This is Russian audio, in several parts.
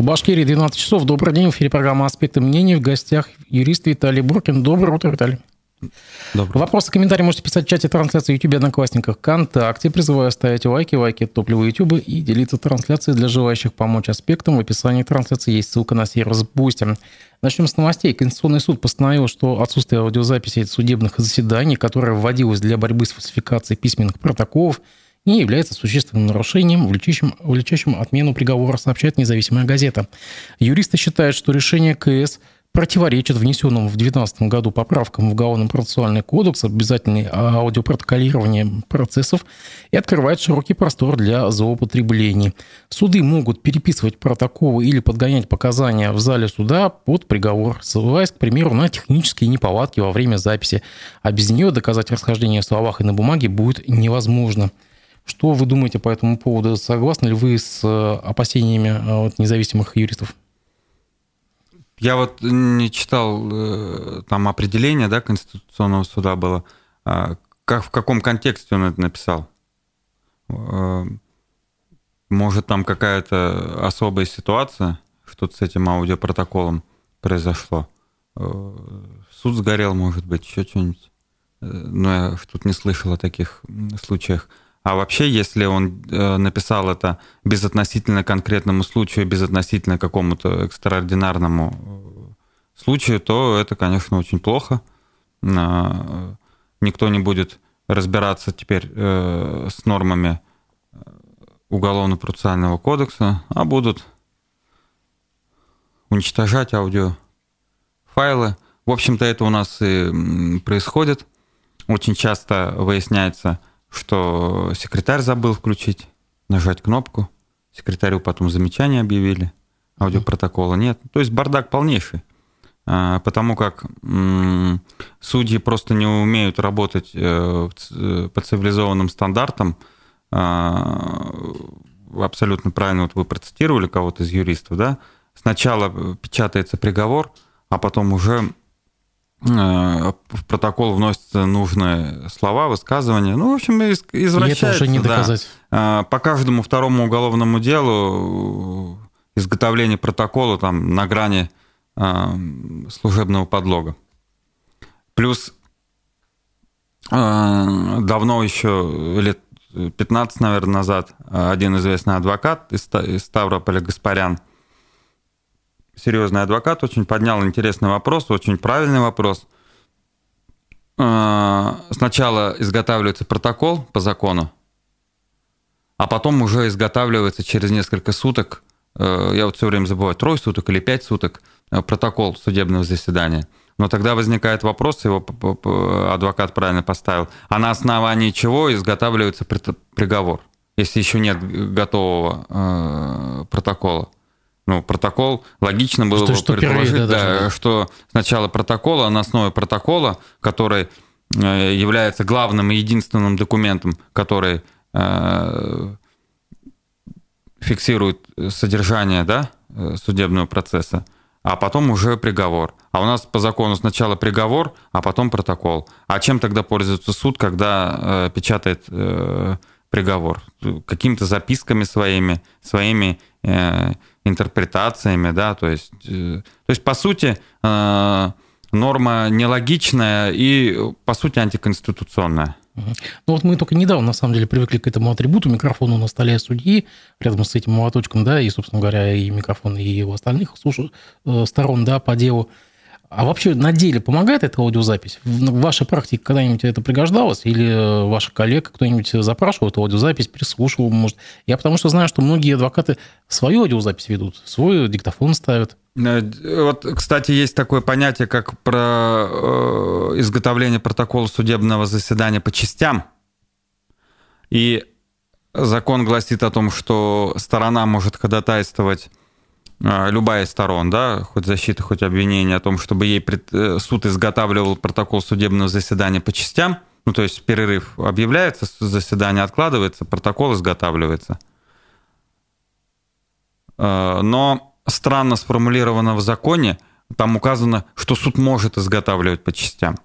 В Башкирии 12 часов. Добрый день. В эфире программа «Аспекты мнений». В гостях юрист Виталий Буркин. Доброе утро, Виталий. Добрый. Вопросы, комментарии можете писать в чате трансляции YouTube, Одноклассниках, ВКонтакте. Призываю ставить лайки, лайки топливо YouTube и делиться трансляцией для желающих помочь аспектам. В описании трансляции есть ссылка на сервис Boosty. Начнем с новостей. Конституционный суд постановил, что отсутствие аудиозаписей судебных заседаний, которое вводилось для борьбы с фальсификацией письменных протоколов, не является существенным нарушением, влечащим, влечащим отмену приговора, сообщает независимая газета. Юристы считают, что решение КС противоречит внесенным в 2019 году поправкам в Уголовно-процессуальный кодекс обязательное аудиопротоколирование процессов и открывает широкий простор для злоупотреблений. Суды могут переписывать протоколы или подгонять показания в зале суда под приговор, ссылаясь, к примеру, на технические неполадки во время записи, а без нее доказать расхождение в словах и на бумаге будет невозможно. Что вы думаете по этому поводу? Согласны ли вы с э, опасениями э, независимых юристов? Я вот не читал э, там определение, да, Конституционного суда было. А как, в каком контексте он это написал? Может, там какая-то особая ситуация, что-то с этим аудиопротоколом произошло? Суд сгорел, может быть, еще что-нибудь? Но я что-то не слышал о таких случаях. А вообще, если он э, написал это безотносительно конкретному случаю, безотносительно какому-то экстраординарному э, случаю, то это, конечно, очень плохо. Э, никто не будет разбираться теперь с нормами Уголовно-процессуального кодекса, а будут уничтожать аудиофайлы. В общем-то, это у нас и происходит. Очень часто выясняется, что секретарь забыл включить, нажать кнопку. Секретарю потом замечание объявили, аудиопротокола нет. То есть бардак полнейший. А, потому как судьи просто не умеют работать э, по цивилизованным стандартам. А, абсолютно правильно вот вы процитировали кого-то из юристов, да? Сначала печатается приговор, а потом уже Э, в протокол вносятся нужные слова, высказывания. Ну, в общем, извращается. И это уже не доказать. Да. По каждому второму уголовному делу изготовление протокола там на грани э, служебного подлога. Плюс э, давно еще, лет 15, наверное, назад, один известный адвокат из Ставрополя Гаспарян – серьезный адвокат, очень поднял интересный вопрос, очень правильный вопрос. А, сначала изготавливается протокол по закону, а потом уже изготавливается через несколько суток, э, я вот все время забываю, трое суток или пять суток, э, протокол судебного заседания. Но тогда возникает вопрос, его адвокат правильно поставил, а на основании чего изготавливается приговор, если еще нет готового э, протокола? Ну, протокол, логично было что, бы что предположить, первые, да, да, что сначала протокол, а на основе протокола, который э, является главным и единственным документом, который э, фиксирует содержание да, э, судебного процесса, а потом уже приговор. А у нас по закону сначала приговор, а потом протокол. А чем тогда пользуется суд, когда э, печатает э, приговор? Какими-то записками своими, своими э, интерпретациями, да, то есть, э, то есть по сути, э, норма нелогичная и, по сути, антиконституционная. Ну вот мы только недавно, на самом деле, привыкли к этому атрибуту микрофону на столе судьи, рядом с этим молоточком, да, и, собственно говоря, и микрофон, и у остальных э, сторон, да, по делу. А вообще на деле помогает эта аудиозапись? В вашей практике когда-нибудь это пригождалось? Или э, ваша коллега кто-нибудь запрашивал эту аудиозапись, прислушивал, может? Я потому что знаю, что многие адвокаты свою аудиозапись ведут, свой диктофон ставят. Э, вот, кстати, есть такое понятие, как про э, изготовление протокола судебного заседания по частям. И закон гласит о том, что сторона может ходатайствовать любая из сторон, да, хоть защита, хоть обвинение о том, чтобы ей пред, э, суд изготавливал протокол судебного заседания по частям, ну, то есть перерыв объявляется, заседание откладывается, протокол изготавливается. А, но странно сформулировано в законе, там указано, что суд может изготавливать по частям.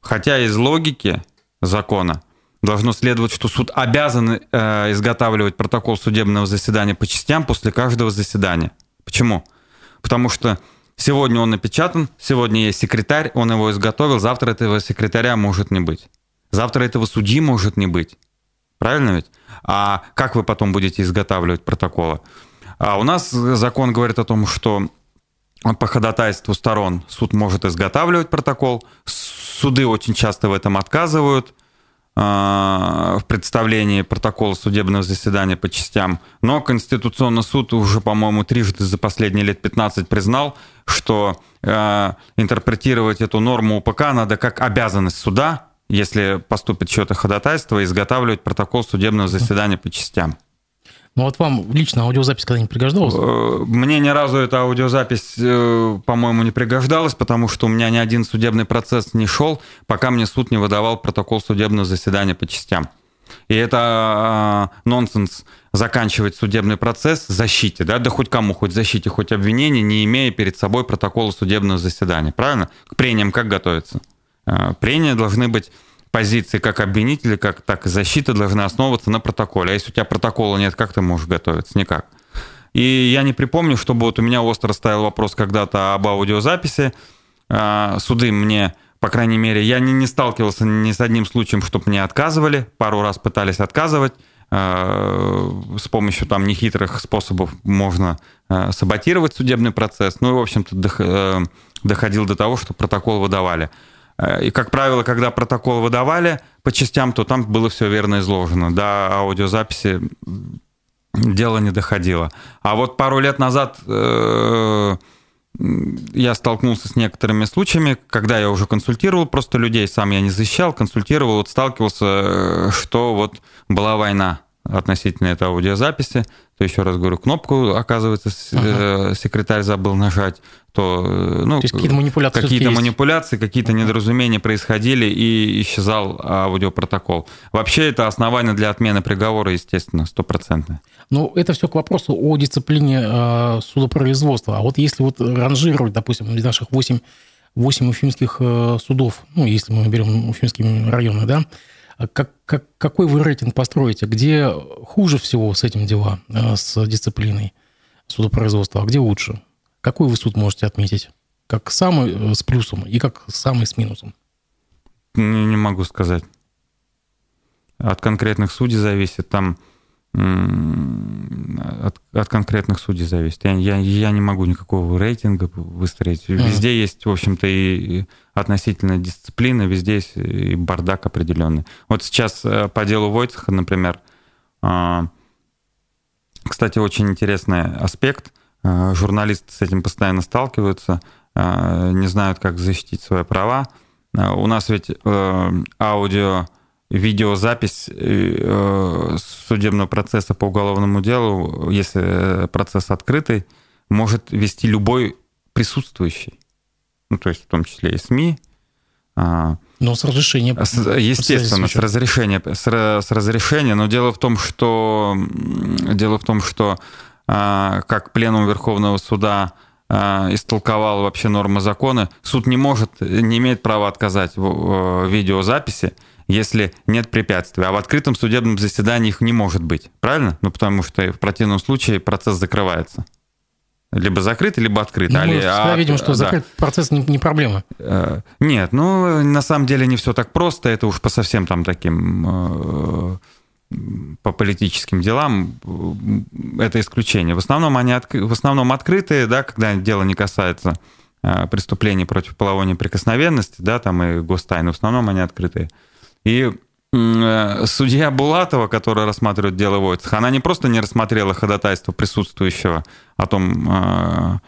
Хотя из логики закона должно следовать, что суд обязан э, изготавливать протокол судебного заседания по частям после каждого заседания. Почему? Потому что сегодня он напечатан, сегодня есть секретарь, он его изготовил, завтра этого секретаря может не быть. Завтра этого судьи может не быть. Правильно ведь? А как вы потом будете изготавливать протоколы? А у нас закон говорит о том, что по ходатайству сторон суд может изготавливать протокол. Суды очень часто в этом отказывают в представлении протокола судебного заседания по частям. Но Конституционный суд уже, по-моему, трижды за последние лет 15 признал, что э, интерпретировать эту норму УПК надо как обязанность суда, если поступит что-то ходатайство, изготавливать протокол судебного заседания по частям. Ну вот вам лично аудиозапись когда-нибудь пригождалась? Э, мне ни разу эта аудиозапись, э, по-моему, не пригождалась, потому что у меня ни один судебный процесс не шел, пока мне суд не выдавал протокол судебного заседания по частям. И это э, нонсенс заканчивать судебный процесс защите, да, да хоть кому, хоть защите, хоть обвинение, не имея перед собой протокола судебного заседания. Правильно? К прениям как готовиться? Э, прения должны быть позиции как обвинителя, как, так и защиты должны основываться на протоколе. А если у тебя протокола нет, как ты можешь готовиться? Никак. И я не припомню, чтобы вот у меня остро стоял вопрос когда-то об аудиозаписи. А, суды мне, по крайней мере, я не, не сталкивался ни с одним случаем, чтобы мне отказывали. Пару раз пытались отказывать. А, с помощью там нехитрых способов можно а, саботировать судебный процесс. Ну и, в общем-то, э, доходил до того, что протокол выдавали. Э, и, как правило, когда протокол выдавали по частям, то там было все верно изложено. До аудиозаписи дело не доходило. А вот пару лет назад э, я столкнулся с некоторыми случаями, когда я уже консультировал просто людей, сам я не защищал, консультировал, вот сталкивался, э, что вот была война относительно этой аудиозаписи, то еще раз говорю, кнопку, оказывается, ага. секретарь забыл нажать, то, ну, то какие-то манипуляции, какие-то, манипуляции, какие-то ага. недоразумения происходили и исчезал аудиопротокол. Вообще это основание для отмены приговора, естественно, стопроцентное. Ну, это все к вопросу о дисциплине э, судопроизводства. А вот если вот ранжировать, допустим, из наших 8, 8 уфимских э, судов, ну, если мы берем уфимские районы, да, как, как, какой вы рейтинг построите? Где хуже всего с этим дела, э, с дисциплиной судопроизводства, а где лучше? Какой вы суд можете отметить? Как самый э, с плюсом и как самый с минусом? Не, не могу сказать. От конкретных судей зависит. Там от, от конкретных судей зависит. Я, я, я не могу никакого рейтинга выстроить. Везде mm. есть, в общем-то, и относительно дисциплины, везде есть и бардак определенный. Вот сейчас э, по делу Войцеха, например, а, кстати, очень интересный аспект. А, журналисты с этим постоянно сталкиваются, а, не знают, как защитить свои права. У нас ведь э, аудио видеозапись э, судебного процесса по уголовному делу, если процесс открытый, может вести любой присутствующий. Ну, то есть в том числе и СМИ. А, но с разрешения. Естественно, с разрешения, с, с разрешения. Но дело в том, что дело в том, что а, как пленум Верховного суда а, истолковал вообще нормы закона, суд не может, не имеет права отказать в видеозаписи, если нет препятствий. А в открытом судебном заседании их не может быть. Правильно? Ну, потому что в противном случае процесс закрывается. Либо закрыт, либо открыт. Ну, мы а, видим, что да. закрыт процесс не, не проблема. Э, нет, ну, на самом деле не все так просто. Это уж по совсем там таким э, по политическим делам это исключение. В основном они в основном открытые, да, когда дело не касается э, преступлений против половой неприкосновенности, да, там и гостайны, в основном они открытые. И э, судья Булатова, которая рассматривает дело Войцеха, она не просто не рассмотрела ходатайство присутствующего о том, э,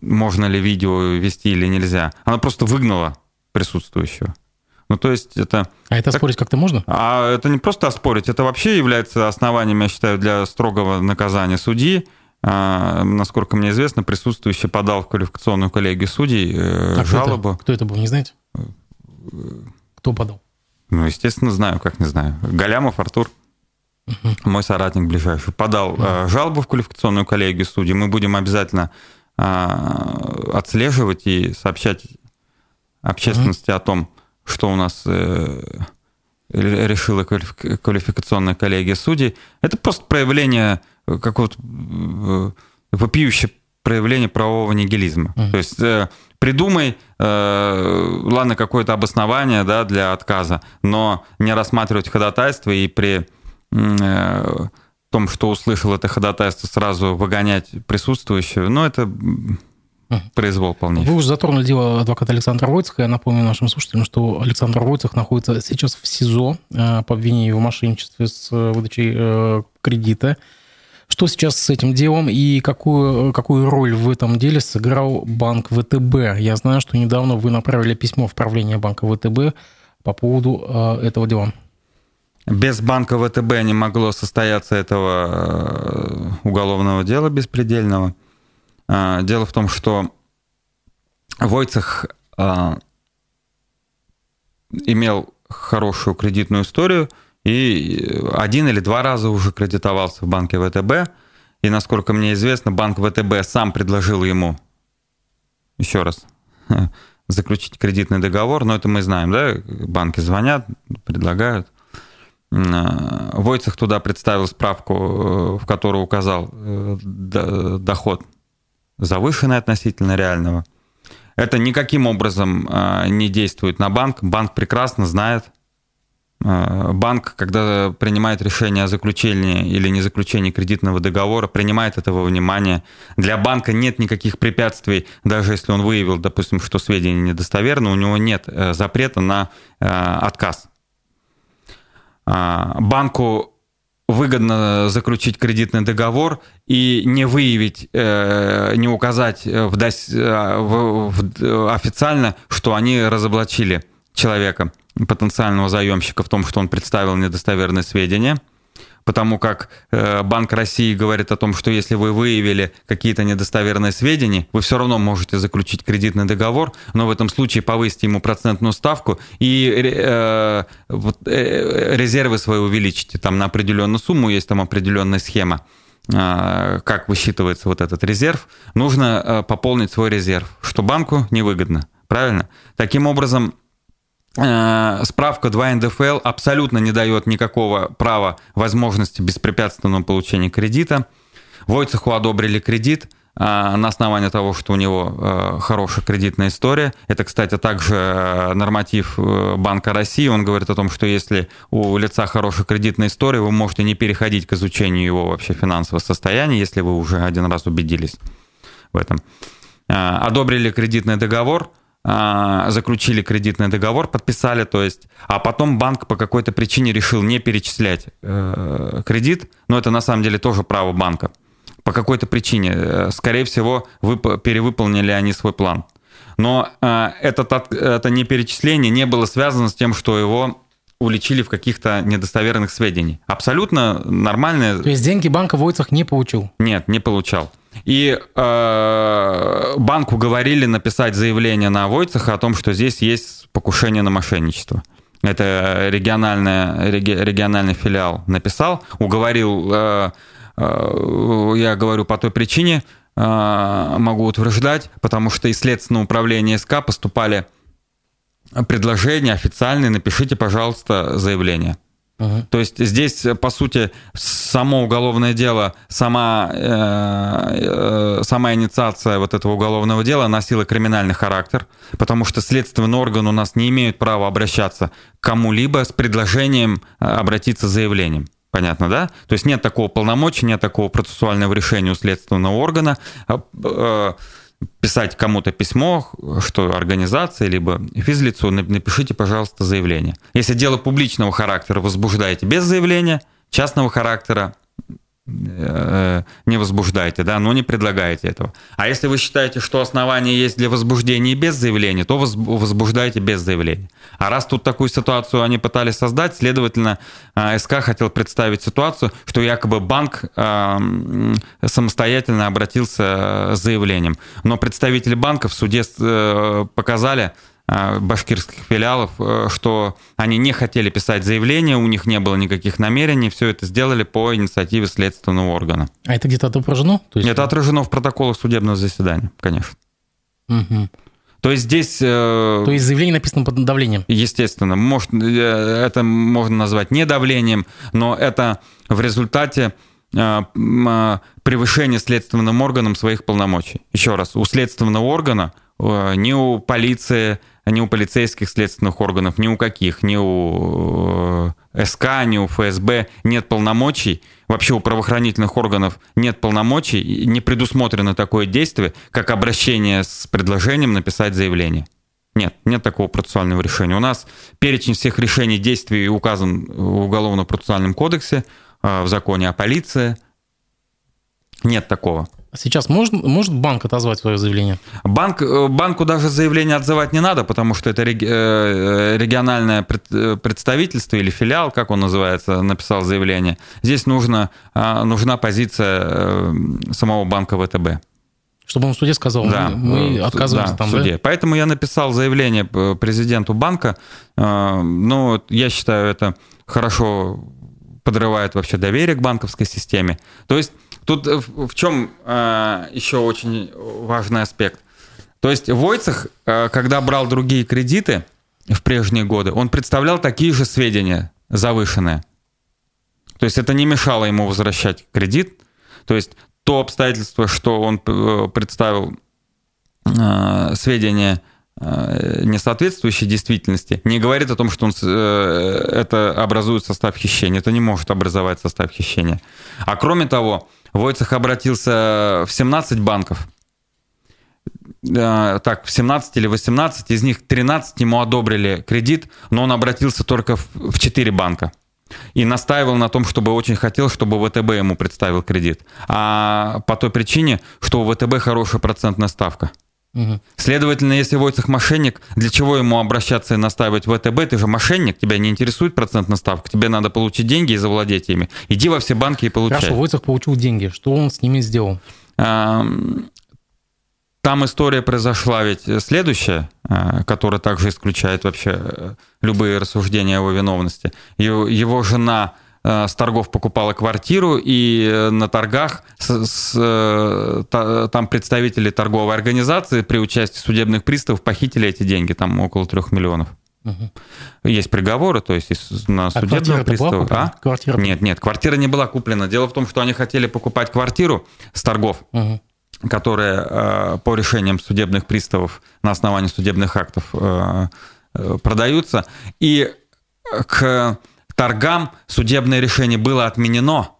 можно ли видео вести или нельзя. Она просто выгнала присутствующего. Ну, то есть это... А это так, спорить как-то можно? А это не просто оспорить, это вообще является основанием, я считаю, для строгого наказания судьи. А, насколько мне известно, присутствующий подал в квалификационную коллегию судей э, а жалобу. Кто это, кто это был, не знаете? Кто подал? Ну, естественно, знаю, как не знаю. Галямов Артур, угу. мой соратник ближайший, подал угу. жалобу в квалификационную коллегию судей. Мы будем обязательно а, отслеживать и сообщать общественности угу. о том, что у нас э, решила квалификационная коллегия судей. Это просто проявление какого-то вопиющее проявление правового нигилизма. Mm. То есть э, придумай, э, ладно, какое-то обоснование да, для отказа, но не рассматривать ходатайство и при э, том, что услышал это ходатайство, сразу выгонять присутствующего, ну, это произвол полнейший. Вы уже затронули дело адвоката Александра Войцеха. Я напомню нашим слушателям, что Александр Войцех находится сейчас в СИЗО э, по обвинению в мошенничестве с э, выдачей э, кредита. Что сейчас с этим делом и какую, какую роль в этом деле сыграл банк ВТБ? Я знаю, что недавно вы направили письмо в правление банка ВТБ по поводу этого дела. Без банка ВТБ не могло состояться этого уголовного дела беспредельного. А, дело в том, что Войцех а, имел хорошую кредитную историю и один или два раза уже кредитовался в банке ВТБ. И, насколько мне известно, банк ВТБ сам предложил ему, еще раз, заключить кредитный договор. Но это мы знаем, да? Банки звонят, предлагают. А, Войцех туда представил справку, э, в которой указал э, доход завышенное относительно реального. Это никаким образом не действует на банк. Банк прекрасно знает. А, банк, когда принимает решение о заключении или не заключении кредитного договора, принимает этого внимания. Для банка нет никаких препятствий, даже если он выявил, допустим, что сведения недостоверны, у него нет э, запрета на э, отказ. Банку выгодно заключить кредитный договор и не выявить, э, не указать в, э, в, в, официально, что они разоблачили человека, потенциального заемщика в том, что он представил недостоверные сведения – потому как э, Банк России говорит о том, что если вы выявили какие-то недостоверные сведения, вы все равно можете заключить кредитный договор, но в этом случае повысить ему процентную ставку и э, вот, э, резервы свои увеличите. Там на определенную сумму есть там определенная схема э, как высчитывается вот этот резерв, нужно э, пополнить свой резерв, что банку невыгодно. Правильно? Таким образом, справка 2 НДФЛ абсолютно не дает никакого права возможности беспрепятственного получения кредита. Войцеху одобрили кредит э, на основании того, что у него э, хорошая кредитная история. Это, кстати, также норматив Банка России. Он говорит о том, что если у лица хорошая кредитная история, вы можете не переходить к изучению его вообще финансового состояния, если вы уже один раз убедились в этом. Одобрили кредитный договор – заключили кредитный договор, подписали, то есть, а потом банк по какой-то причине решил не перечислять э, кредит, но это на самом деле тоже право банка. По какой-то причине, э, скорее всего, вып- перевыполнили они свой план. Но э, этот, это не перечисление не было связано с тем, что его уличили в каких-то недостоверных сведениях. Абсолютно нормальное. То есть деньги банка Войцах не получил? Нет, не получал. И э, банку говорили написать заявление на Войцеха о том, что здесь есть покушение на мошенничество. Это региональный, региональный филиал написал, уговорил, э, э, я говорю по той причине, э, могу утверждать, потому что из Следственного управления СК поступали предложения официальные, напишите, пожалуйста, заявление. То есть здесь, по сути, само уголовное дело, сама, э, э, сама инициация вот этого уголовного дела носила криминальный характер, потому что следственный орган у нас не имеет права обращаться к кому-либо с предложением э, обратиться с заявлением. Понятно, да? То есть нет такого полномочия, нет такого процессуального решения у следственного органа. Э, э, писать кому-то письмо, что организация, либо физлицу, напишите, пожалуйста, заявление. Если дело публичного характера возбуждаете без заявления, частного характера не возбуждаете, да, но не предлагаете этого. А если вы считаете, что основания есть для возбуждения без заявления, то возбуждайте без заявления. А раз тут такую ситуацию они пытались создать, следовательно, э, СК хотел представить ситуацию, что якобы банк э, самостоятельно обратился с заявлением. Но представители банка в суде показали, Э, башкирских филиалов, э, что они не хотели писать заявление, у них не было никаких намерений, все это сделали по инициативе следственного органа. А это где-то отображено? То есть... Это отражено в протоколах судебного заседания, конечно. Угу. То есть здесь... Э, То есть заявление написано под давлением? Естественно. Может, это можно назвать не давлением, но это в результате превышение следственным органом своих полномочий. Еще раз, у следственного органа, ни у полиции, ни у полицейских следственных органов, ни у каких, ни у СК, ни у ФСБ нет полномочий, вообще у правоохранительных органов нет полномочий, не предусмотрено такое действие, как обращение с предложением написать заявление. Нет, нет такого процессуального решения. У нас перечень всех решений действий указан в Уголовно-процессуальном кодексе, э, в законе о полиции. Нет такого. Сейчас может, может банк отозвать свое заявление? Банк, э, банку даже заявление отзывать не надо, потому что это э, региональное представительство или филиал, как он называется, написал заявление. Здесь нужно, нужна позиция самого банка ВТБ. Чтобы он в суде сказал, да, мы, мы отказываемся да, там, в суде. Да? Поэтому я написал заявление президенту банка. Ну, я считаю, это хорошо подрывает вообще доверие к банковской системе. То есть тут э, в чем э, еще очень важный аспект. То есть Войцех, э, когда брал другие кредиты в прежние годы, он представлял такие же сведения завышенные. То есть это не мешало ему возвращать кредит. То есть то обстоятельство, что он представил сведения Э, не соответствующей действительности, не говорит о том, что он, э, это образует состав хищения. Это не может образовать состав хищения. А кроме того, Войцех обратился в 17 банков. Э, так, в 17 или 18, из них 13 ему одобрили кредит, но он обратился только в 4 банка. И настаивал на том, чтобы очень хотел, чтобы ВТБ ему представил кредит. А по той причине, что у ВТБ хорошая процентная ставка. Угу. Следовательно, если Войцех мошенник, для чего ему обращаться и настаивать в ВТБ? Ты же мошенник, тебя не интересует процентная ставка, тебе надо получить деньги и завладеть ими. Иди во все банки и получай. Хорошо, Войцех получил деньги, что он с ними сделал? Там история произошла ведь следующая, а, которая также исключает вообще э, любые рассуждения о его виновности. Его жена с торгов покупала квартиру, и э, на торгах с, с, э, там представители торговой организации при участии судебных приставов похитили эти деньги, там около трех миллионов. Угу. Есть приговоры, то есть на судебного а пристава. А? Квартира нет, нет, квартира не была куплена. Дело в том, что они хотели покупать квартиру с торгов, угу. которые по решениям судебных приставов на основании судебных актов продаются. И к торгам судебное решение было отменено,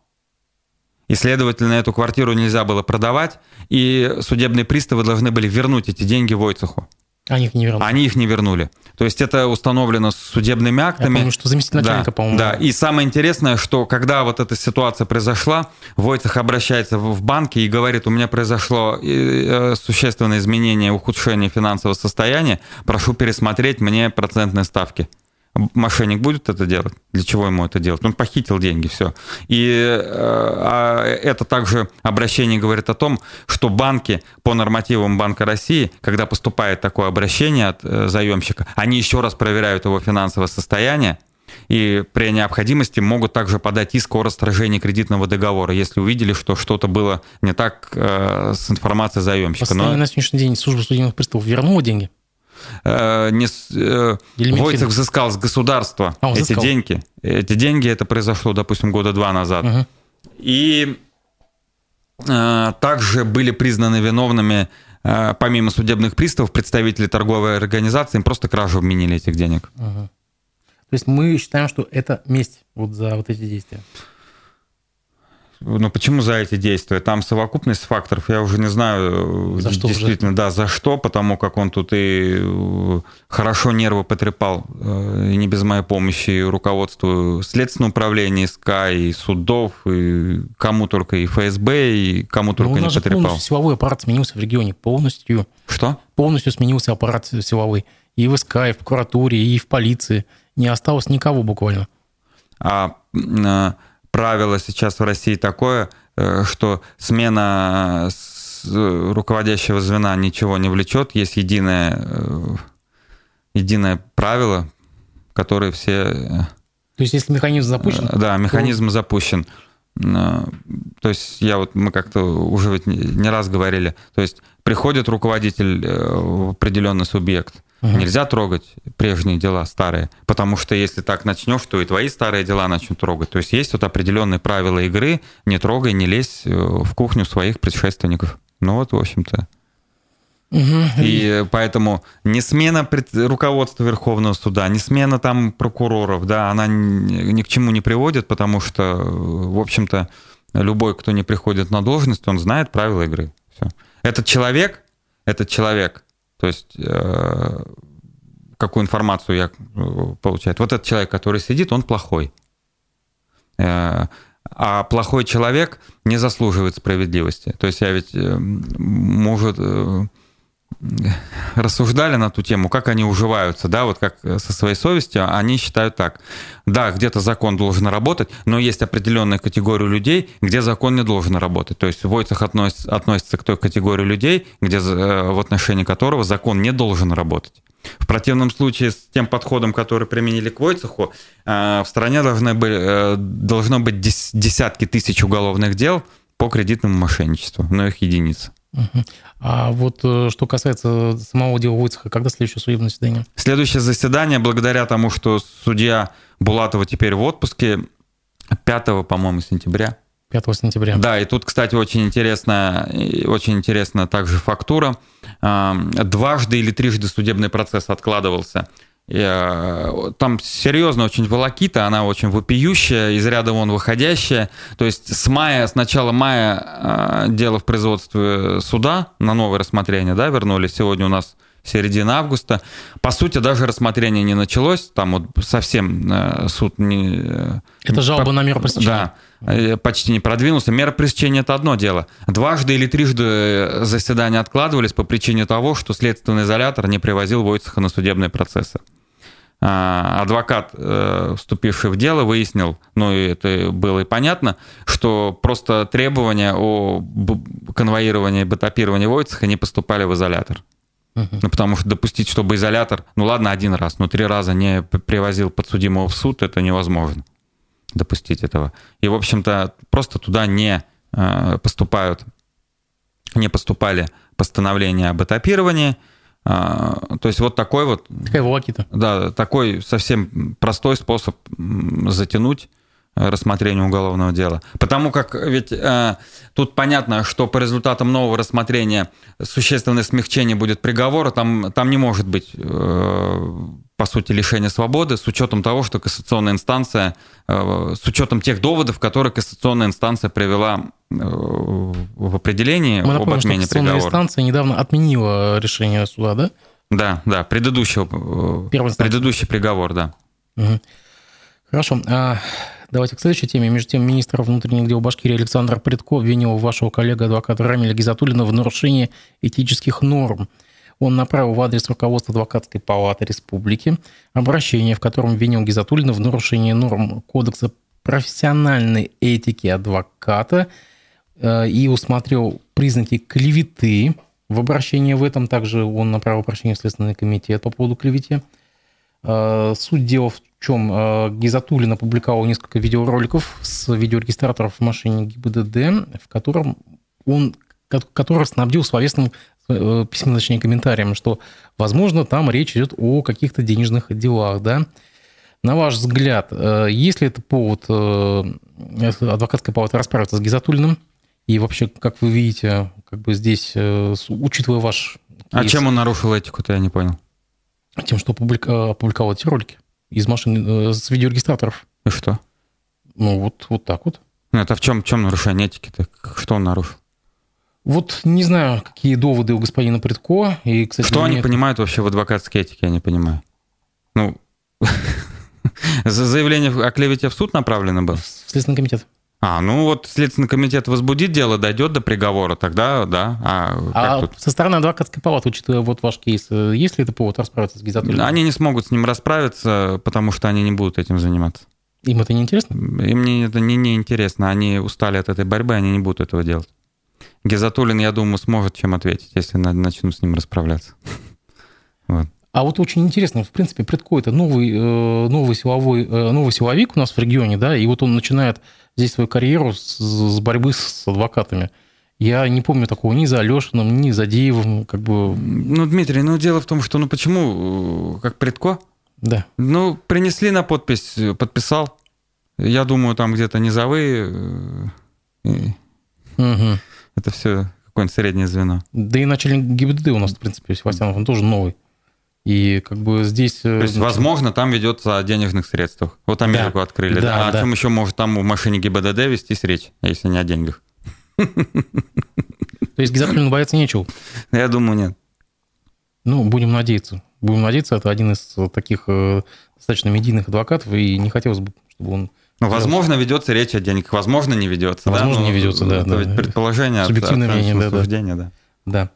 и, следовательно, эту квартиру нельзя было продавать, и судебные приставы должны были вернуть эти деньги Войцеху. Они их не вернули. Они их не вернули. То есть это установлено судебными актами. Я помню, что заместитель начальника, да, по-моему. Да, и самое интересное, что когда вот эта ситуация произошла, Войцех обращается в банки и говорит, у меня произошло э, существенное изменение, ухудшение финансового состояния, прошу пересмотреть мне процентные ставки мошенник будет это делать? Для чего ему это делать? Он похитил деньги, все. И э, а это также обращение говорит о том, что банки по нормативам Банка России, когда поступает такое обращение от э, заемщика, они еще раз проверяют его финансовое состояние, и при необходимости могут также подать иск о расторжении кредитного договора, если увидели, что что-то было не так э, с информацией заемщика. Но... на сегодняшний день служба судебных приставов вернула деньги? Э, не, э, Войцех взыскал с государства а, эти деньги. Эти деньги, это произошло, допустим, года два назад. Угу. И э, также были признаны виновными, э, помимо судебных приставов, представители торговой организации, им просто кражу вменили этих денег. Угу. То есть мы считаем, что это месть вот за вот эти действия? Ну почему за эти действия? Там совокупность факторов, я уже не знаю, за действительно, что да, за что, потому как он тут и э, хорошо нервы потрепал, э, и не без моей помощи, и руководству Следственного управления СК, и судов, и кому только, и ФСБ, и кому только не потрепал. полностью силовой аппарат сменился в регионе, полностью. Что? Полностью сменился аппарат силовой. И в СК, и в прокуратуре, и в полиции. Не осталось никого буквально. А, а правило сейчас в России такое, э, что смена руководящего звена ничего не влечет, есть единое, э, единое правило, которое все... Э, то есть если механизм запущен? Да, механизм то... запущен. То есть я вот, мы как-то уже ведь не раз говорили, то есть приходит руководитель в определенный субъект, Угу. Нельзя трогать прежние дела старые, потому что если так начнешь, то и твои старые дела начнут трогать. То есть есть вот определенные правила игры, не трогай, не лезь э, в кухню своих предшественников. Ну вот, в общем-то. Угу. И поэтому не смена руководства Верховного суда, не смена там прокуроров, да, она ни к чему не приводит, потому что, в общем-то, любой, кто не приходит на должность, он знает правила игры. Все. Этот человек, этот человек то есть э, какую информацию я э, получаю. Вот этот человек, который сидит, он плохой. Э, а плохой человек не заслуживает справедливости. То есть я ведь, может, рассуждали на ту тему, как они уживаются, да, вот как со своей совестью, они считают так. Да, где-то закон должен работать, но есть определенная категория людей, где закон не должен работать. То есть Войцах относится, относится к той категории людей, где, э, в отношении которого закон не должен работать. В противном случае с тем подходом, который применили к Войцеху, э, в стране должны э, должно быть десятки тысяч уголовных дел по кредитному мошенничеству, но их единицы. А вот э, что касается самого дела Войцеха, когда следующее судебное заседание? Следующее заседание, благодаря тому, что судья Булатова теперь в отпуске, 5, по-моему, сентября. 5 сентября. Да, и тут, кстати, очень интересная, очень интересная также фактура. Дважды или трижды судебный процесс откладывался там серьезно очень волокита, она очень вопиющая, из ряда вон выходящая. То есть с мая, с начала мая э, дело в производстве суда на новое рассмотрение, да, вернули. Сегодня у нас середина августа. По сути, даже рассмотрение не началось, там вот совсем э, суд не... Это жалоба по... на меру пресечения. Да, почти не продвинулся. Мера пресечения – это одно дело. Дважды или трижды заседания откладывались по причине того, что следственный изолятор не привозил Войцеха на судебные процессы. А, адвокат, э, вступивший в дело, выяснил, ну и это было и понятно, что просто требования о конвоировании, бетапировании Войцеха не поступали в изолятор. Ну, потому что допустить, чтобы изолятор, ну ладно, один раз, но три раза не привозил подсудимого в суд, это невозможно допустить этого. И, в общем-то, просто туда не э, поступают, не поступали постановления об этапировании, а, то есть вот такой вот... Такая волокита. Да, такой совсем простой способ затянуть рассмотрение уголовного дела. Потому как ведь э, тут понятно, что по результатам нового рассмотрения существенное смягчение будет приговора, там, там не может быть э, по сути, лишения свободы с учетом того, что кассационная инстанция, э, с учетом тех доводов, которые кассационная инстанция привела э, в определении Мы напомним, об отмене что приговора. инстанция недавно отменила решение суда, да? Да, да, предыдущего, э, предыдущий приговор, да. Угу. Хорошо. Давайте к следующей теме. Между тем, министр внутренних дел Башкирии Александр Предко обвинил вашего коллега адвоката Рамиля Гизатуллина в нарушении этических норм он направил в адрес руководства Адвокатской палаты республики обращение, в котором обвинил Гизатуллина в нарушении норм Кодекса профессиональной этики адвоката э, и усмотрел признаки клеветы в обращении в этом. Также он направил обращение в Следственный комитет по поводу клевети. Э, суть дела в чем? Э, Гизатуллин опубликовал несколько видеороликов с видеорегистраторов в машине ГИБДД, в котором он который снабдил словесным Э, письменно, точнее, комментариям, что, возможно, там речь идет о каких-то денежных делах, да. На ваш взгляд, есть ли это повод адвокатской палаты расправиться с Гизатулиным? И вообще, как вы видите, как бы здесь, учитывая ваш... А чем он нарушил этику-то, я не понял? Тем, что опубликовал эти ролики из машин, с видеорегистраторов. И что? Ну, вот, вот так вот. Ну, это в чем, в чем нарушение этики-то? Что он нарушил? Вот не знаю, какие доводы у господина Предко. И, кстати, Что они понимают вообще в адвокатской этике, я не понимаю. Ну, заявление о клевете в суд направлено было? В Следственный комитет. А, ну вот Следственный комитет возбудит дело, дойдет до приговора, тогда да. А, а тут? со стороны адвокатской палаты, учитывая вот ваш кейс, э, есть ли это повод расправиться с Гизатуллиным? Они не смогут с ним расправиться, потому что они не будут этим заниматься. Им это не интересно? Им не, это не, не интересно. Они устали от этой борьбы, они не будут этого делать. Гизатуллин, я думаю, сможет чем ответить, если начну с ним расправляться. Вот. А вот очень интересно, в принципе, Предко это новый, э, новый, силовой, э, новый силовик у нас в регионе, да, и вот он начинает здесь свою карьеру с, с борьбы с адвокатами. Я не помню такого ни за Алешиным, ни за Деевым, как бы... Ну, Дмитрий, ну дело в том, что, ну почему, как предко? Да. Ну, принесли на подпись, подписал. Я думаю, там где-то низовые. Угу. Это все какое-нибудь среднее звено. Да и начальник ГИБДД у нас, в принципе, Севастьянов, он тоже новый. И как бы здесь... Э, То есть, возможно, там ведется о денежных средствах. Вот Америку да, открыли. Да, да. А да. о чем еще может там в машине ГИБДД вестись речь, если не о деньгах? То есть Гизатуллину бояться нечего? Я думаю, нет. Ну, будем надеяться. Будем надеяться, это один из таких э, достаточно медийных адвокатов, и не хотелось бы, чтобы он... Ну, возможно, ведется речь о деньгах, возможно, не ведется. Возможно, да? не ведется, да. Это да. ведь предположение, Субъективное от, мнение, да, да. да. Да.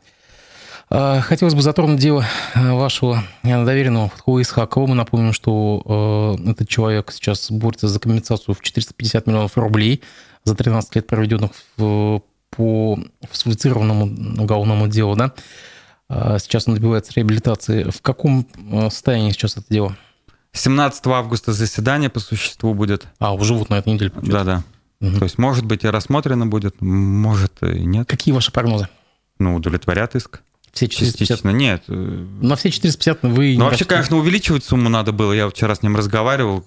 А, хотелось бы затронуть дело а, вашего доверенного Фатхуа Исхакова. Мы напомним, что э, этот человек сейчас борется за компенсацию в 450 миллионов рублей за 13 лет, проведенных в, по фальсифицированному уголовному делу. Да? А, сейчас он добивается реабилитации. В каком э, состоянии сейчас это дело? 17 августа заседание по существу будет. А, уже вот на этой неделе. Да-да. Угу. То есть, может быть, и рассмотрено будет, может, и нет. Какие ваши прогнозы? Ну, удовлетворят иск. Все 450? Частично нет. На все 450 вы... Ну, вообще, хотите? конечно, увеличивать сумму надо было. Я вчера с ним разговаривал.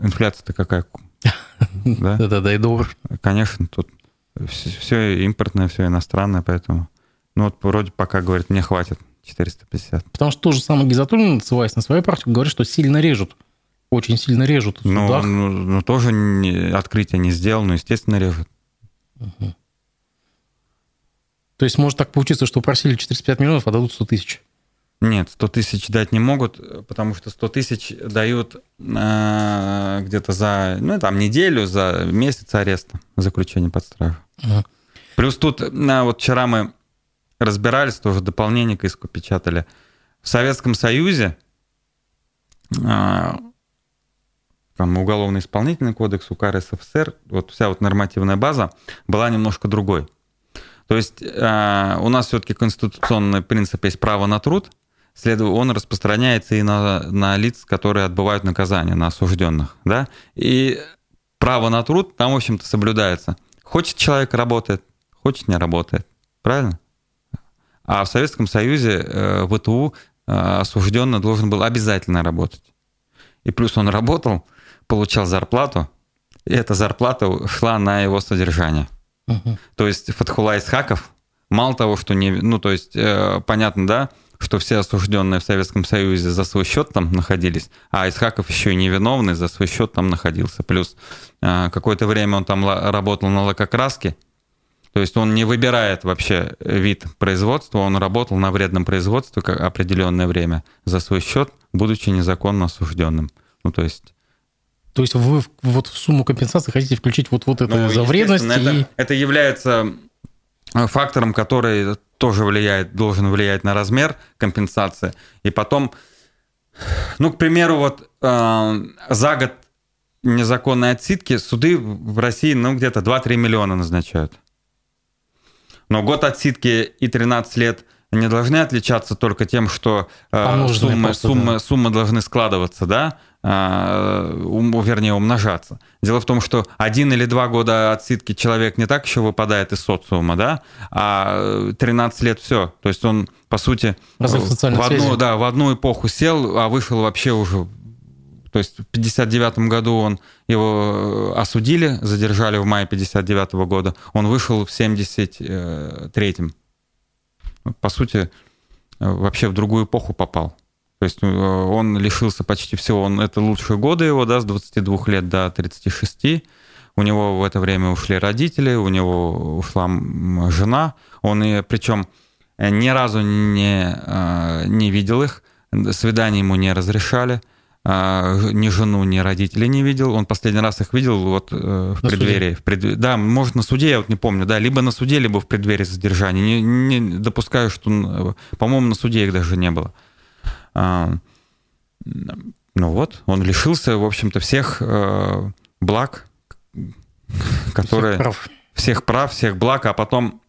Инфляция-то какая? Да-да-да, и доллар. Конечно, тут все импортное, все иностранное, поэтому... Ну, вот вроде пока, говорит, мне хватит 450. Потому что тоже самое Гизатуллин, ссылаясь на свою практику, говорит, что сильно режут. Очень сильно режут ну, ну, ну, тоже не, открытие не сделал, но, естественно, режут. Угу. То есть может так получиться, что просили 405 миллионов, а дадут 100 тысяч? Нет, 100 тысяч дать не могут, потому что 100 тысяч дают э, где-то за, ну, там, неделю, за месяц ареста, заключение под стражу. Угу. Плюс тут, э, вот вчера мы разбирались, тоже дополнение к иску печатали. В Советском Союзе э, там, уголовно-исполнительный кодекс, УК РСФСР, вот вся вот нормативная база была немножко другой. То есть э, у нас все-таки конституционный принцип есть право на труд, следовательно, он распространяется и на, на лиц, которые отбывают наказание, на осужденных. Да? И право на труд там, в общем-то, соблюдается. Хочет человек работает, хочет не работает. Правильно? А в Советском Союзе э, ВТУ э, осужденный должен был обязательно работать. И плюс он работал, получал зарплату, и эта зарплата шла на его содержание. То есть Фатхула Исхаков, мало того, что не... Ну, то есть, э, понятно, да, что все осужденные в Советском Союзе за свой счет там находились, а Исхаков еще и невиновный за свой счет там находился. Плюс э, какое-то время он там работал на лакокраске, то есть он не выбирает вообще вид производства, он работал на вредном производстве определенное время за свой счет, будучи незаконно осужденным. Ну, то есть то есть вы вот в сумму компенсации хотите включить вот, вот это ну, за вредность? Это, и... это является э, фактором, который тоже влияет, должен влиять на размер компенсации. И потом, ну, к примеру, вот э, за год незаконной отсидки суды в России, ну, где-то 2-3 миллиона назначают. Но год отсидки и 13 лет не должны отличаться только тем, что э, суммы, просто, суммы, да. суммы должны складываться, да? А, вернее, умножаться. Дело в том, что один или два года отсидки человек не так еще выпадает из социума, да, а 13 лет все. То есть он, по сути, в одну, да, в одну эпоху сел, а вышел вообще уже... То есть в 59 году он его э, осудили, задержали в мае 59 года, он вышел в 73-м. По сути, э, вообще в другую эпоху попал. Есть э, он лишился почти всего. Он, это лучшие годы его, да, с 22 лет до 36. У него в это время ушли родители, у него ушла жена. Он, и, причем, э, ни разу не, э, не видел их, свидания ему не разрешали ни жену, ни родителей не видел. Он последний раз их видел вот в на преддверии. В пред... Да, может, на суде, я вот не помню, да, либо на суде, либо в преддверии задержания. Не, не допускаю, что, по-моему, на суде их даже не было. А, ну вот, он лишился, в общем-то, всех э, благ, которые... Всех прав. Всех прав, всех благ, а потом...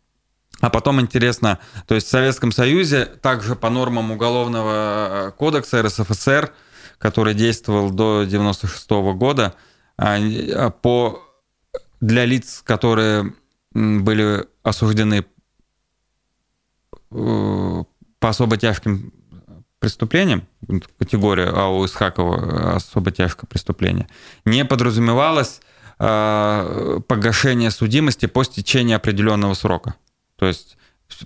А потом интересно, то есть в Советском Союзе также по нормам Уголовного э, кодекса РСФСР, который действовал до 96 года, а, по, для лиц, которые были осуждены по особо тяжким преступлениям, категория АУ Исхакова особо тяжкое преступление, не подразумевалось э, погашение судимости по стечении определенного срока. То есть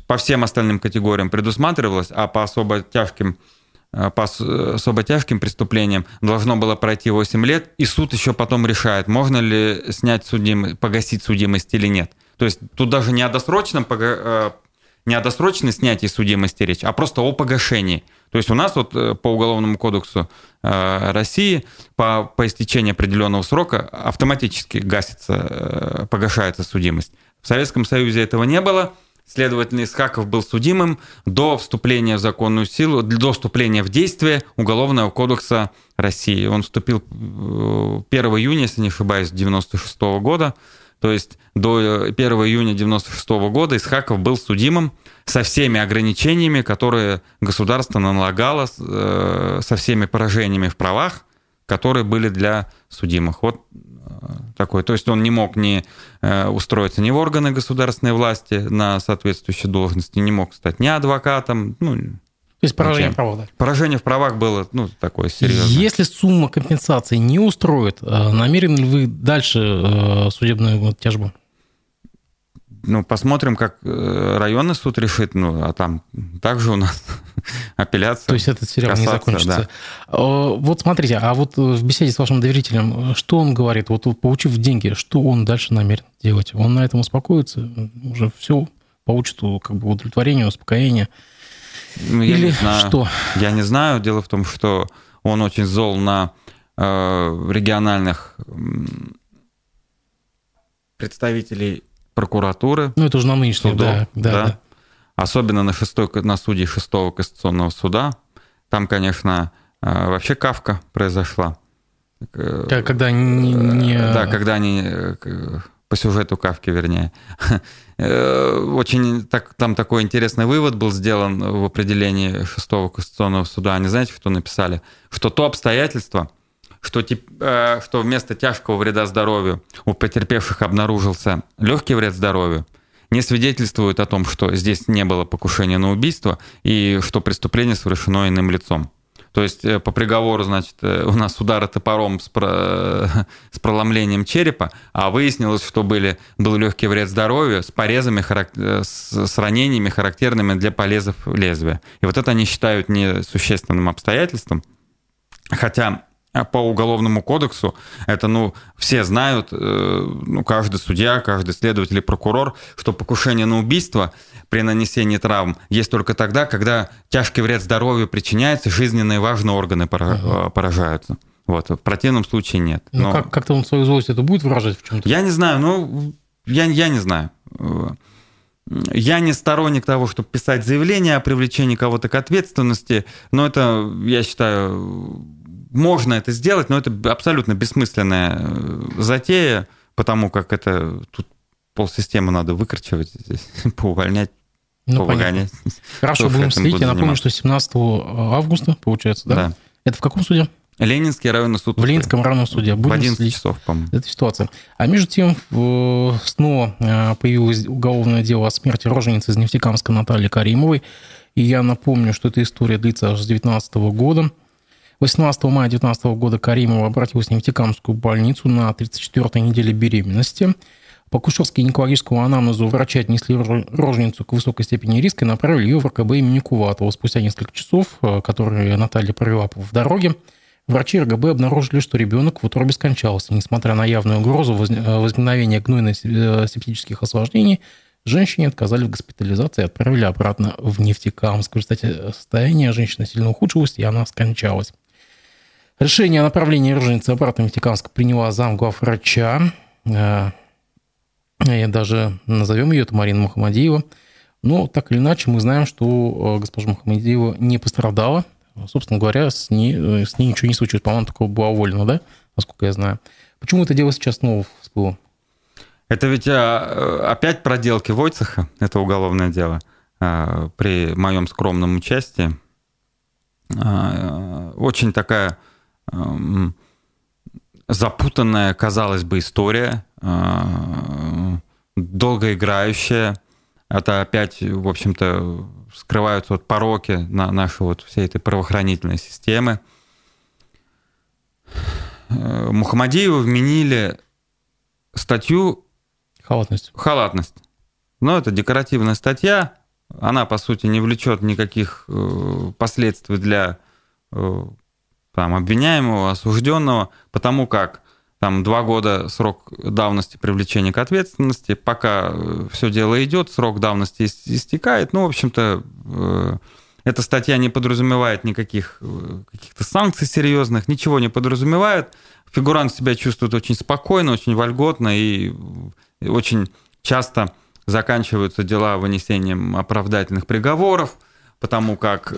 по всем остальным категориям предусматривалось, а по особо тяжким Э, по особо тяжким преступлениям должно было пройти 8 лет, и суд еще потом решает, можно ли снять судим, погасить судимость или нет. То есть тут даже не о досрочном, э, не о досрочной снятии судимости речь, а просто о погашении. То есть у нас вот э, по Уголовному кодексу России по, по истечении определенного срока автоматически гасится, погашается судимость. В Советском Союзе этого не было – Следовательно, Исхаков был судимым до вступления в законную силу, до вступления в действие Уголовного кодекса России. Он вступил 1 э, июня, если не ошибаюсь, 1996 года. То есть до 1 июня 1996 года Исхаков был судимым со всеми ограничениями, которые государство налагало, э, со всеми поражениями в правах, которые были для судимых. Вот такой. То есть он не мог не э, устроиться ни в органы государственной власти на соответствующей должности, не мог стать ни адвокатом. Ну, то есть поражение в правах, да? Поражение в правах было, ну, такое серьезное. Если сумма компенсации не устроит, э, намерены ли вы дальше э, судебную тяжбу? ну, посмотрим, как э, районный суд решит, ну, а там также у нас апелляция. То есть этот сериал не закончится. Да. Вот смотрите, а вот в беседе с вашим доверителем, что он говорит? Вот получив деньги, что он дальше намерен делать? Он на этом успокоится? Уже все получит как бы удовлетворение, успокоение? Ну, я Или не знаю. что? Я не знаю. Дело в том, что он очень зол на э, региональных представителей прокуратуры. Ну, это уже на нынешнем, судов, да, да, да. да. Особенно на, шестой, на судьи шестого Конституционного суда. Там, конечно, э, вообще кавка произошла. Когда не... не... Да, когда они э, по сюжету Кавки, вернее. Э, очень так, там такой интересный вывод был сделан в определении шестого Конституционного суда. Они знаете, что написали? Что то обстоятельство, что, э, что вместо тяжкого вреда здоровью у потерпевших обнаружился легкий вред здоровью, не свидетельствует о том, что здесь не было покушения на убийство и что преступление совершено иным лицом. То есть э, по приговору, значит, э, у нас удары топором с, про... с проломлением черепа, а выяснилось, что были, был легкий вред здоровью с порезами, с ранениями, характерными для полезов лезвия. И вот это они считают несущественным обстоятельством. Хотя а по уголовному кодексу это, ну, все знают, э, ну, каждый судья, каждый следователь и прокурор, что покушение на убийство при нанесении травм есть только тогда, когда тяжкий вред здоровью причиняется, жизненные важные органы uh поражаются. Вот, в противном случае нет. Ну, Но... как, как-то он свою злость это будет выражать в чем-то? Я не знаю, ну, я, я не знаю. Я не сторонник того, чтобы писать заявление о привлечении кого-то к ответственности, но это, я считаю, можно это сделать, но это абсолютно бессмысленная э, затея, потому как это тут полсистемы надо выкручивать здесь, поувольнять, ну, повыгонять. Хорошо, будем следить. Я напомню, что 17 августа, получается, да? Да. Это в каком суде? Ленинский районный суд. В Ленинском районном суде. Будем в 11 следить. часов, по-моему. Это ситуация. А между тем, снова э, появилось уголовное дело о смерти роженицы из Нефтекамска Натальи Каримовой. И я напомню, что эта история длится аж с 2019 года. 18 мая 2019 года Каримова обратилась в Нефтекамскую больницу на 34-й неделе беременности. По кушевски-гинекологическому анамнезу врачи отнесли роженицу к высокой степени риска и направили ее в РКБ имени Куватова. Спустя несколько часов, э, которые Наталья провела в дороге, врачи РГБ обнаружили, что ребенок в утробе скончался. Несмотря на явную угрозу э, возникновения гнойно-септических э, осложнений, женщине отказали в госпитализации и отправили обратно в Нефтекамск. В результате состояние женщины сильно ухудшилось, и она скончалась. Решение о направлении роженицы обратно в Нефтекамск приняла замглав врача. Э, я даже назовем ее, это Марина Мухаммадиева. Но так или иначе мы знаем, что э, госпожа Мухаммадиева не пострадала. Собственно говоря, с ней, э, с ней ничего не случилось. По-моему, такого была уволена, да? Насколько я знаю. Почему это дело сейчас снова всплыло? Это ведь опять проделки Войцеха, это уголовное дело, при моем скромном участии. Очень такая запутанная, казалось бы, история. А, долгоиграющая. Это опять, в общем-то, скрываются вот пороки на нашей вот всей этой правоохранительной системы. Э, Мухаммадиеву вменили статью... Халатность. Халатность. Но это декоративная статья, она, по сути, не влечет никаких э, последствий для э, там, обвиняемого, осужденного, потому как там два года срок давности привлечения к ответственности, пока э, все дело идет, срок давности истекает. Ну, в общем-то, э, эта статья не подразумевает никаких э, каких-то санкций серьезных, ничего не подразумевает. Фигурант себя чувствует очень спокойно, очень вольготно и очень часто заканчиваются дела вынесением оправдательных приговоров, потому как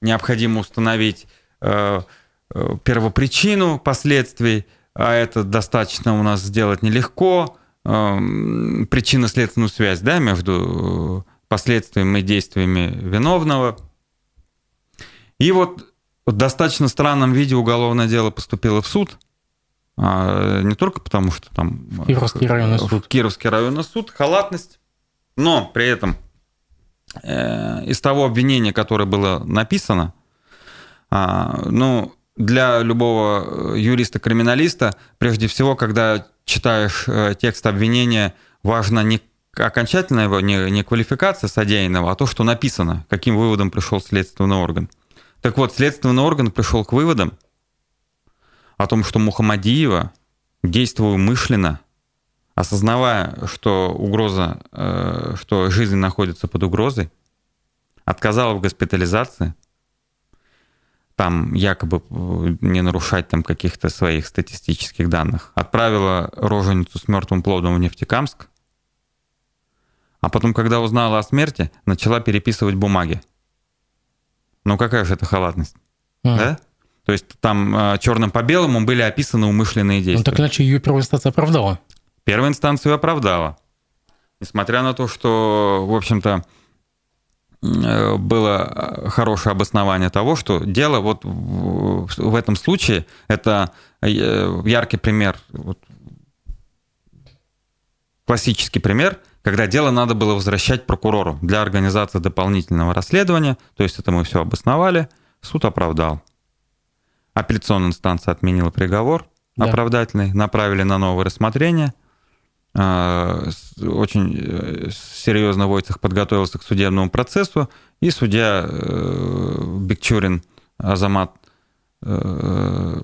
необходимо установить первопричину последствий, а это достаточно у нас сделать нелегко. Эм, причинно-следственную связь да, между последствиями и действиями виновного. И вот в достаточно странном виде уголовное дело поступило в суд. А не только потому, что там... Кировский районный суд. Кировский районный суд, халатность. Но при этом э, из того обвинения, которое было написано, э, ну, для любого э, юриста-криминалиста, прежде всего, когда читаешь э, текст обвинения, важно не окончательная его, не, не квалификация содеянного, а то, что написано, каким выводом пришел следственный орган. Так вот, следственный орган пришел к выводам о том, что Мухаммадиева, действуя умышленно, осознавая, что угроза, э, что жизнь находится под угрозой, отказала в госпитализации – там якобы э, не нарушать там каких-то своих статистических данных. Отправила роженицу с мертвым плодом в Нефтекамск, а потом, когда узнала о смерти, начала переписывать бумаги. Ну какая же это халатность, mm. да? То есть там э, черным по белому были описаны умышленные действия. Ну так иначе ее первая инстанция оправдала. Первая инстанция оправдала. Несмотря на то, что, в общем-то, было э, хорошее обоснование того, что дело вот в этом случае это э, яркий пример, вот, классический пример, когда дело надо было возвращать прокурору для организации дополнительного расследования, то есть это мы все обосновали, суд оправдал. Апелляционная инстанция отменила приговор да. оправдательный, направили на новое рассмотрение – очень э, серьезно Войцех подготовился к судебному процессу, и судья э, Бекчурин Азамат э,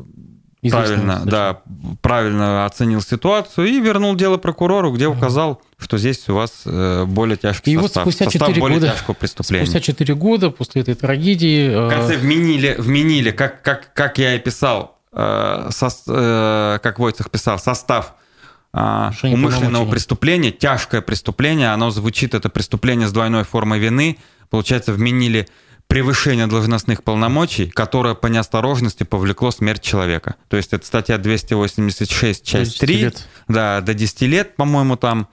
правильно, да, правильно оценил ситуацию и вернул дело прокурору, где указал, что здесь у вас более тяжкий и состав, вот спустя состав более года, тяжкого преступления. Спустя 4 года после этой трагедии... В конце вменили, вменили как, как, как я и писал, со, как Войцех писал, состав умышленного преступления, тяжкое преступление, оно звучит, это преступление с двойной формой вины, получается, вменили превышение должностных полномочий, которое по неосторожности повлекло смерть человека. То есть это статья 286, часть 3, лет. да, до 10 лет, по-моему, там.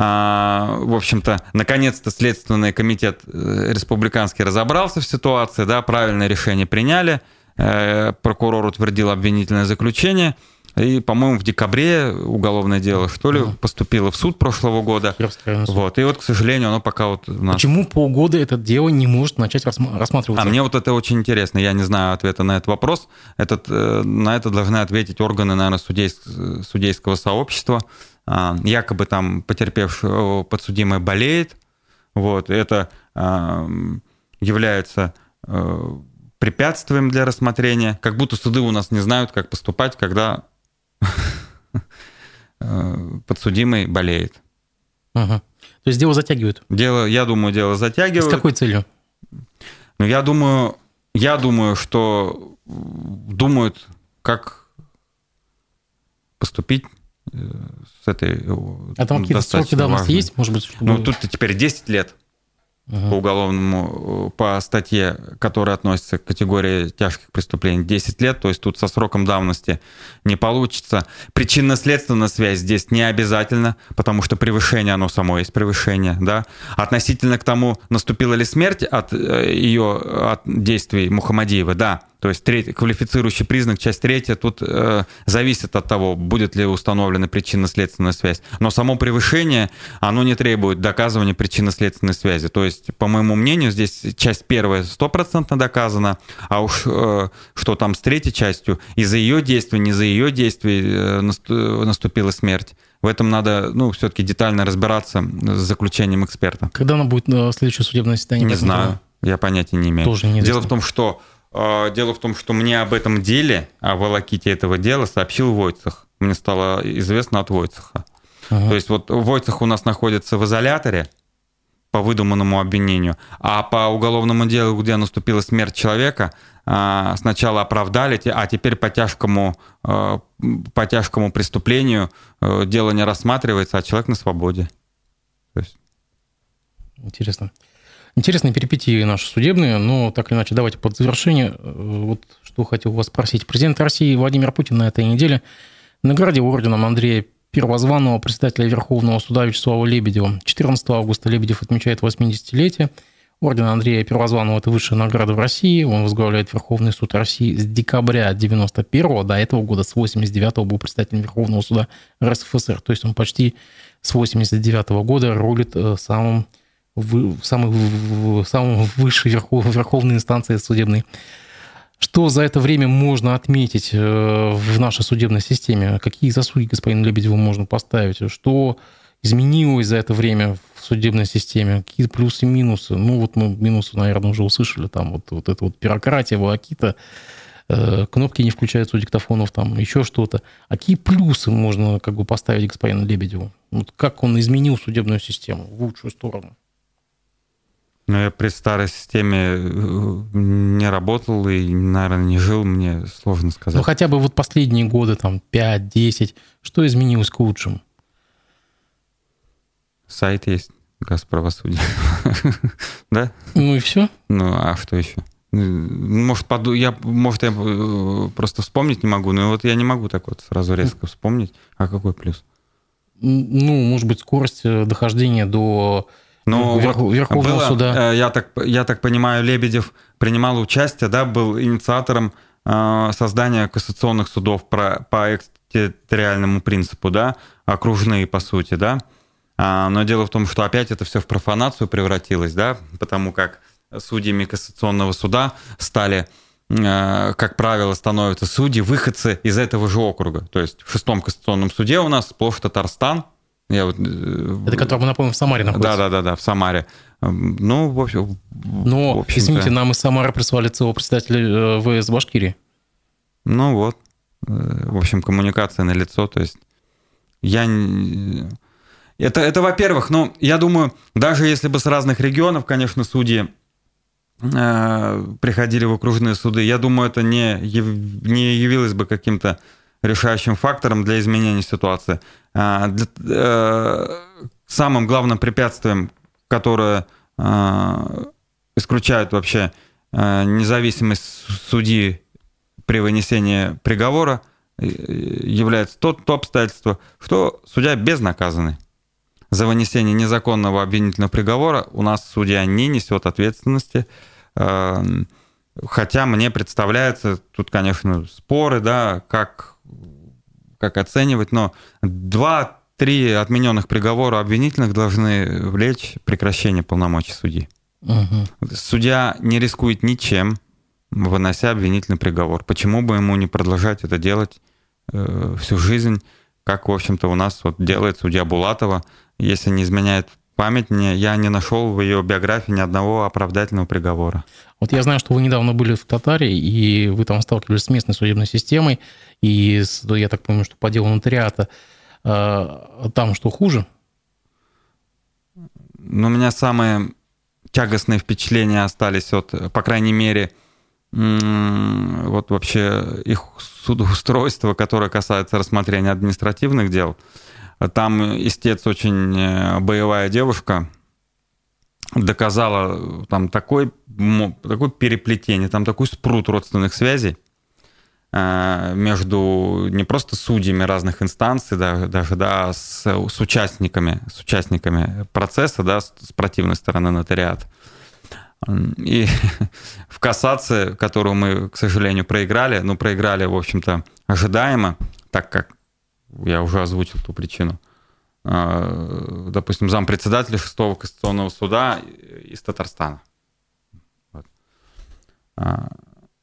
А, в общем-то, наконец-то Следственный комитет э, республиканский разобрался в ситуации, да, правильное решение приняли, э, прокурор утвердил обвинительное заключение – и, по-моему, в декабре уголовное дело, что ли, поступило в суд прошлого года. Вот. И вот, к сожалению, оно пока вот у нас... Почему полгода это дело не может начать рассматриваться? А мне вот это очень интересно. Я не знаю ответа на этот вопрос. Этот, э, на это должны ответить органы, наверное, судейск... судейского сообщества. А, якобы там потерпевший подсудимый болеет. Вот. Это является э, препятствием для рассмотрения, как будто суды у нас не знают, как поступать, когда подсудимый болеет. Ага. То есть дело затягивают? Дело, я думаю, дело затягивают. С какой целью? Ну, я думаю, я думаю, что думают, как поступить э, с этой А там какие-то сроки давности есть, может быть? Чтобы... Ну, тут теперь 10 лет угу. по уголовному, по статье, которая относится к категории тяжких преступлений, 10 лет, то есть тут со сроком давности не получится. Причинно-следственная связь здесь не обязательно, потому что превышение, оно само есть превышение, да. Относительно к тому, наступила ли смерть от э, ее, от действий Мухаммадиева, да, То есть третий, квалифицирующий признак, часть третья, тут э, зависит от того, будет ли установлена причинно-следственная связь. Но само превышение, оно не требует доказывания причинно-следственной связи. То есть, по моему мнению, здесь часть первая стопроцентно доказана, а уж э, что там с третьей частью, из-за ее действий, не за ее действий э, наступила смерть. В этом надо, ну, все-таки детально разбираться с заключением эксперта. Когда оно будет э, следующее судебное заседание? Не знаю, я понятия не имею. Тоже не Дело в том, что дело в том, что мне об этом деле, о волоките этого дела сообщил Войцех. Мне стало известно от Войцеха. Ага. То есть вот Войцех у нас находится в изоляторе по выдуманному обвинению, а по уголовному делу, где наступила смерть человека, а, сначала оправдали, а теперь по тяжкому, э, по тяжкому преступлению э, дело не рассматривается, а человек на свободе. есть... Интересно. Интересные перипетии наши судебные, но так или иначе, давайте под завершение. Э, вот что хотел вас спросить. Президент России Владимир Путин на этой неделе наградил орденом Андрея Первозванного председателя Верховного суда Вячеслава Лебедева. 14 августа Лебедев отмечает 80-летие. Орден Андрея Первозванного – это высшая награда в России. Он возглавляет Верховный суд России с декабря 91 до этого года, с 89 -го был председателем Верховного суда РСФСР. То есть он почти с 89 -го года рулит э, самым, самым, самым высшей верховной инстанции судебной. Что за это время можно отметить э, в нашей судебной системе? Какие заслуги господину Лебедеву можно поставить? Что изменилось за это время в судебной системе, какие плюсы и минусы. Ну, вот мы минусы, наверное, уже услышали, там вот, вот эта вот бюрократия, волокита, э, кнопки не включаются у диктофонов, там еще что-то. А какие плюсы можно как бы поставить господину Лебедеву? Вот как он изменил судебную систему в лучшую сторону? Ну, я при старой системе э, не работал и, наверное, не жил, мне сложно сказать. Ну, хотя бы вот последние годы, там, 5-10, что изменилось к лучшему? Сайт есть, газ правосудия. да? Ну и все? Ну, а что еще? Может, поду... я, может, я э, просто вспомнить не могу, но вот я не могу так вот сразу резко вспомнить. А какой плюс? Ну, может быть, скорость э, дохождения до ну, Верх... вот Верховного было, суда. Э, я так, я так понимаю, Лебедев принимал участие, да, был инициатором создания кассационных судов про, по экстерриtoriальному принципу, да, окружные, по сути, да. А, но дело в том, что опять это все в профанацию превратилось, да, потому как судьями Кассационного суда стали э, как правило, становятся судьи, выходцы из этого же округа. То есть в шестом Кассационном суде у нас сплошь Татарстан. Я вот, э, это который, мы напомним, в Самаре находится. Да, да, да, да, в Самаре. Ну, в общем... Но, в извините, нам из Самары прислали целого представителя э, ВС Башкирии. Ну вот. В общем, коммуникация на лицо. То есть я это, это во-первых, ну, я думаю, даже если бы с разных регионов, конечно, судьи э, приходили в окружные суды, я думаю, это не, не явилось бы каким-то решающим фактором для изменения ситуации. Для, э, самым главным препятствием, которое э, исключает вообще э, независимость судьи при вынесении приговора, э, является то, то обстоятельство, что судья безнаказанный за вынесение незаконного обвинительного приговора у нас судья не несет ответственности. Хотя мне представляется, тут, конечно, споры, да, как, как оценивать, но два-три отмененных приговора обвинительных должны влечь прекращение полномочий судьи. Угу. Судья не рискует ничем, вынося обвинительный приговор. Почему бы ему не продолжать это делать э, всю жизнь, как, в общем-то, у нас вот делает судья Булатова, если не изменяет память мне, я не нашел в ее биографии ни одного оправдательного приговора. Вот я знаю, что вы недавно были в Татаре, и вы там сталкивались с местной судебной системой, и я так понимаю, что по делу нотариата а, там что хуже? Ну, у меня самые тягостные впечатления остались от, по крайней мере, вот вообще их судоустройства, которое касается рассмотрения административных дел – там истец очень э, боевая девушка, доказала там такой, такое переплетение, там такой спрут родственных связей э, между не просто судьями разных инстанций, даже, даже да, с, с участниками, с участниками процесса, да, с, с противной стороны нотариата. И в кассации, которую мы, к сожалению, проиграли, ну, проиграли, в общем-то, ожидаемо, так как я уже озвучил ту причину. А, допустим, зампредседателя шестого Конституционного суда из Татарстана. Вот. А,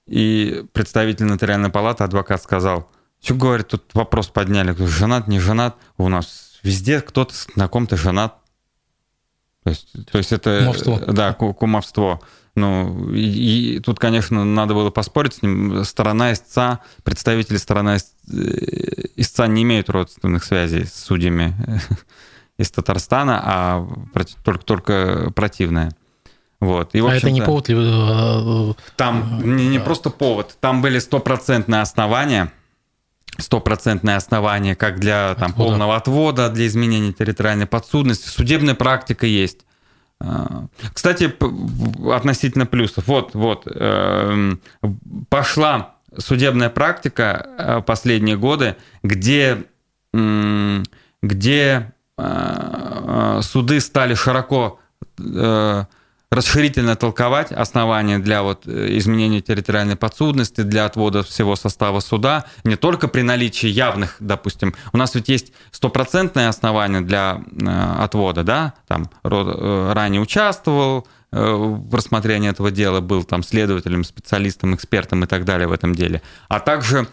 и представитель нотариальной палаты, адвокат, сказал, что, говорит, тут вопрос подняли, кто женат, не женат, у нас везде кто-то на ком-то женат. То есть, то есть это... Кумовство. Да, кумовство. Ну, и, и тут, конечно, надо было поспорить с ним. Сторона истца, представители стороны э, истца не имеют родственных связей с судьями из Татарстана, а только, только противная. Вот. И, а это не повод ли... Э, там не, не просто повод, там были стопроцентные основания, стопроцентное основание как для там, полного отвода, для изменения территориальной подсудности. Судебная практика есть. А, кстати, относительно плюсов. Вот, вот, эм, пошла судебная практика э, последние годы, где, где э, э, суды стали широко расширительно толковать основания для вот э, изменения территориальной подсудности, для отвода всего состава суда, не только при наличии явных, допустим, у нас ведь есть стопроцентное основание для э, отвода, да, там э, ранее участвовал в рассмотрении этого дела, был там следователем, специалистом, экспертом и так далее в этом деле, а также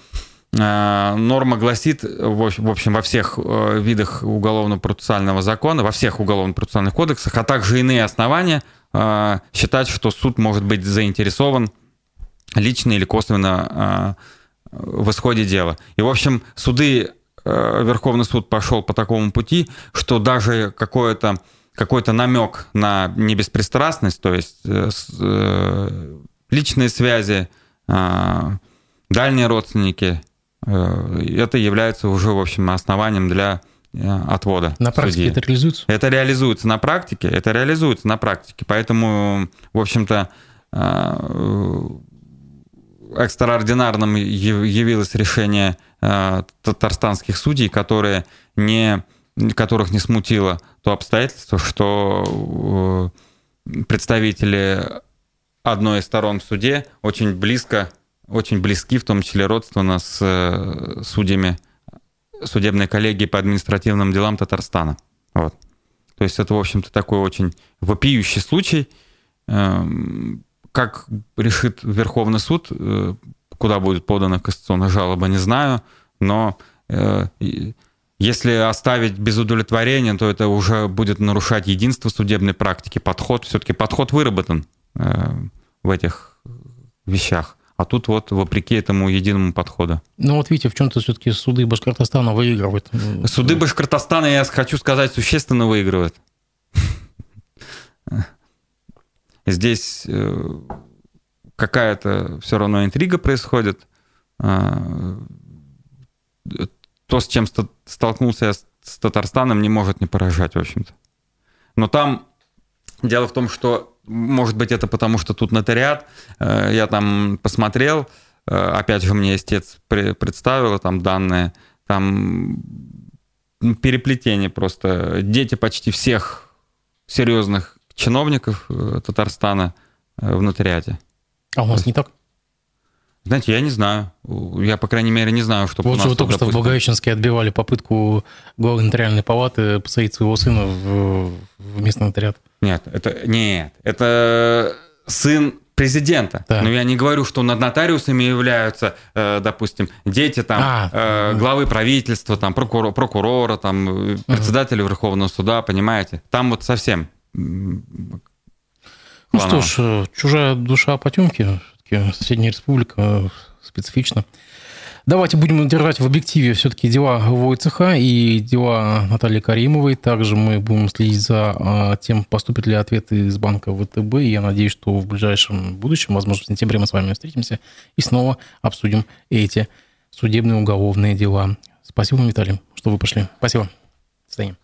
норма гласит, в общем, во всех видах уголовно-процессуального закона, во всех уголовно-процессуальных кодексах, а также иные основания а, считать, что суд может быть заинтересован лично или косвенно в исходе дела. И, в общем, суды, Верховный суд пошел по такому пути, что даже какое-то какой-то намек на небеспристрастность, то есть э, э, личные связи, дальние родственники, э, это является уже, в общем, основанием для Э, отвода. На практике судьи. это реализуется? Это реализуется на практике, это реализуется на практике. Поэтому, в общем-то, э, экстраординарным явилось решение э, татарстанских судей, которые не, которых не смутило то обстоятельство, что представители одной из сторон в суде очень близко, очень близки, в том числе родственно с судьями судебной коллегии по административным делам Татарстана. Вот. То есть это, в общем-то, такой очень вопиющий случай. Эм, как решит Верховный суд, э, куда будет подана кассационная жалоба, не знаю, но э, если оставить без удовлетворения, то это уже будет нарушать единство судебной практики, подход. Все-таки подход выработан э, в этих вещах. А тут вот вопреки этому единому подходу. Ну вот видите, в чем-то все-таки суды Башкортостана выигрывают. Суды Башкортостана, я хочу сказать, существенно выигрывают. Здесь э, какая-то все равно интрига происходит. А, то, с чем столкнулся я с Татарстаном, не может не поражать, в общем-то. Но там дело в том, что может быть, это потому, что тут нотариат. Э, я там посмотрел, э, опять же, мне истец представила там данные, там переплетение просто. Дети почти всех серьезных чиновников э, Татарстана в нотариате. А у нас не так? Знаете, я не знаю. Я, по крайней мере, не знаю, что Вот же вы только допустим... что в Благовещенске отбивали попытку главы нотариальной палаты посадить своего сына в, в местный нотариат. Нет, это нет, это сын президента. Да. Но я не говорю, что над нотариусами являются, э, допустим, дети там а, э, главы правительства, там прокурора, прокурора там председателя Верховного суда, понимаете? Там вот совсем. Ну что ж, э, чужая душа потемки, соседняя республика специфично. Давайте будем держать в объективе все-таки дела Войцеха и дела Натальи Каримовой. Также мы будем следить за а, тем, поступят ли ответы из банка ВТБ. Я надеюсь, что в ближайшем будущем, возможно, в сентябре мы с вами встретимся и снова обсудим эти судебные уголовные дела. Спасибо вам, Виталий, что вы пришли. Спасибо. До.